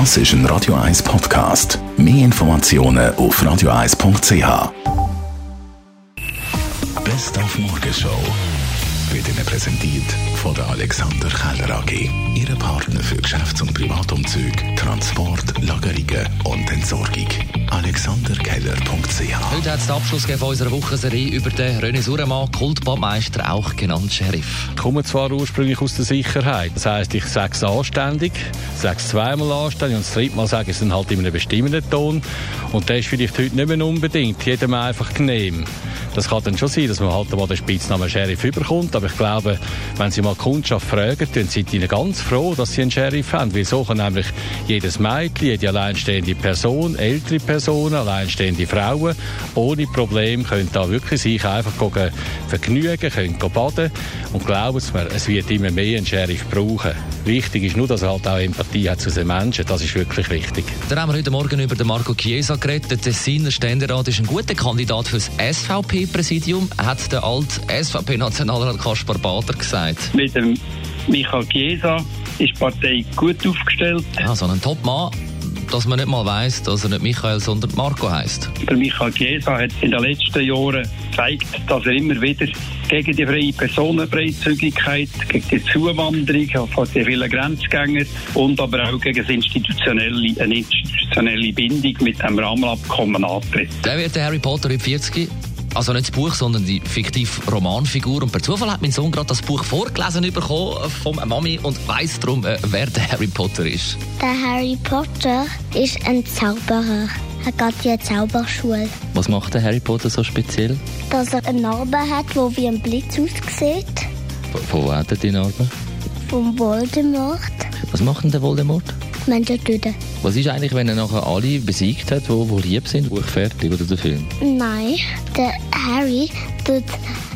Das ist ein Radio 1 Podcast. Mehr Informationen auf radio1.ch. Best auf Morgenshow wird Ihnen präsentiert von der Alexander Keller AG. Ihre Partner für Geschäfts- und Privatumzug, Transport, Lagerungen und Entsorgung. AlexanderKeller.ch Heute hat es den Abschluss von unserer Wochenserie über den René Suremann, Kultbadmeister, auch genannt Sheriff. Ich komme zwar ursprünglich aus der Sicherheit. Das heisst, ich sage es anständig, sage es zweimal anständig und das dritte Mal sage ich es dann halt in einem bestimmten Ton. Und das ist vielleicht heute nicht mehr unbedingt jedem einfach genehm. Das kann dann schon sein, dass man halt mal den Spitznamen Sheriff überkommt, aber ich glaube, wenn Sie mal Kundschaft fragen, dann sind die ganz froh, dass sie einen Sheriff haben, weil so kann nämlich jedes Mädchen, jede alleinstehende Person, ältere Personen, alleinstehende Frauen ohne Problem können da wirklich sich einfach gehen, vergnügen, können gehen baden und glauben Sie mir, es wird immer mehr einen Sheriff brauchen. Wichtig ist nur, dass er halt auch Empathie hat zu den Menschen, das ist wirklich wichtig. Dann haben wir heute Morgen über den Marco Chiesa geredet. Der Tessiner Ständerat ist ein guter Kandidat für das SVP-Präsidium, hat der alte SVP-Nationalrat Kaspar Bader gesagt. Mit dem Michael Chiesa ist die Partei gut aufgestellt. Ja, so ein Top-Mann, dass man nicht mal weiss, dass er nicht Michael, sondern Marco heißt. Der Michael Chiesa hat in den letzten Jahren gezeigt, dass er immer wieder gegen die freie Personenfreizügigkeit, gegen die Zuwanderung von den vielen Grenzgängern und aber auch gegen das institutionelle, eine institutionelle Bindung mit dem Rahmenabkommen antritt. Der wird der Harry Potter in 40 also nicht das Buch, sondern die fiktive Romanfigur. Und per Zufall hat mein Sohn gerade das Buch vorgelesen bekommen von Mami und weiss darum, äh, wer der Harry Potter ist. Der Harry Potter ist ein Zauberer. Er geht in eine Zauberschule. Was macht der Harry Potter so speziell? Dass er eine Narbe hat, die wie ein Blitz aussieht. Von wo hat er die Narbe? Vom Voldemort. Was macht denn der Voldemort? Menschen töten. Was ist eigentlich, wenn er nachher alle besiegt hat, die wo, wo lieb sind? Buch fertig oder der Film? Nein, der Harry tut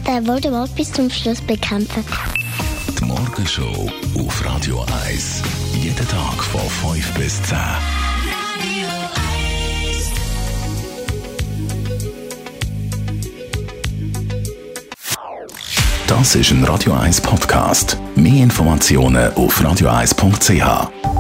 den Voldemort bis zum Schluss bekämpfen. Die Morgenshow auf Radio 1. Jeden Tag von 5 bis 10. Das ist ein Radio 1 Podcast. Mehr Informationen auf radio1.ch.